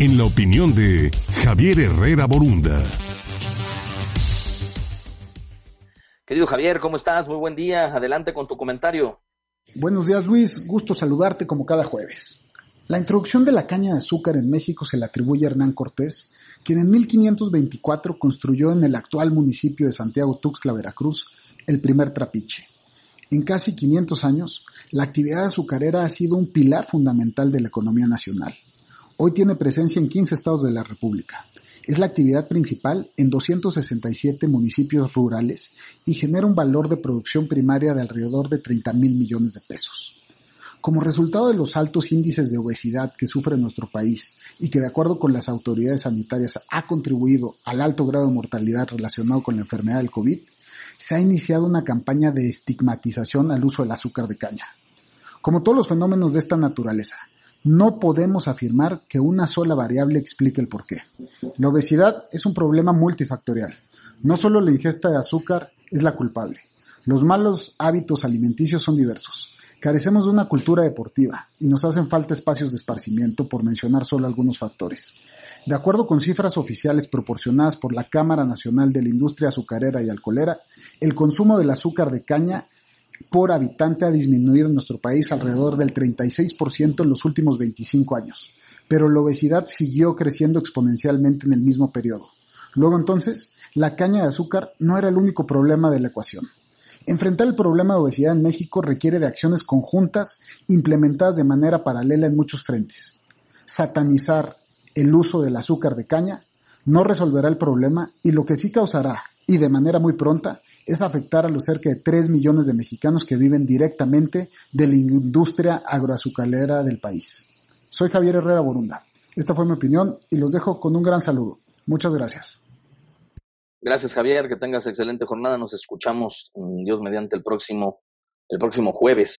en la opinión de Javier Herrera Borunda. Querido Javier, ¿cómo estás? Muy buen día. Adelante con tu comentario. Buenos días, Luis. Gusto saludarte como cada jueves. La introducción de la caña de azúcar en México se le atribuye a Hernán Cortés, quien en 1524 construyó en el actual municipio de Santiago Tuxtla, Veracruz, el primer trapiche. En casi 500 años, la actividad azucarera ha sido un pilar fundamental de la economía nacional. Hoy tiene presencia en 15 estados de la República. Es la actividad principal en 267 municipios rurales y genera un valor de producción primaria de alrededor de 30 mil millones de pesos. Como resultado de los altos índices de obesidad que sufre nuestro país y que de acuerdo con las autoridades sanitarias ha contribuido al alto grado de mortalidad relacionado con la enfermedad del COVID, se ha iniciado una campaña de estigmatización al uso del azúcar de caña. Como todos los fenómenos de esta naturaleza, no podemos afirmar que una sola variable explique el porqué. La obesidad es un problema multifactorial. No solo la ingesta de azúcar es la culpable. Los malos hábitos alimenticios son diversos. Carecemos de una cultura deportiva y nos hacen falta espacios de esparcimiento por mencionar solo algunos factores. De acuerdo con cifras oficiales proporcionadas por la Cámara Nacional de la Industria Azucarera y Alcoholera, el consumo del azúcar de caña por habitante ha disminuido en nuestro país alrededor del 36% en los últimos 25 años, pero la obesidad siguió creciendo exponencialmente en el mismo periodo. Luego entonces, la caña de azúcar no era el único problema de la ecuación. Enfrentar el problema de obesidad en México requiere de acciones conjuntas implementadas de manera paralela en muchos frentes. Satanizar el uso del azúcar de caña no resolverá el problema y lo que sí causará, y de manera muy pronta, es afectar a los cerca de 3 millones de mexicanos que viven directamente de la industria agroazucarera del país. Soy Javier Herrera Borunda. Esta fue mi opinión y los dejo con un gran saludo. Muchas gracias. Gracias Javier, que tengas excelente jornada. Nos escuchamos, Dios mediante el próximo, el próximo jueves.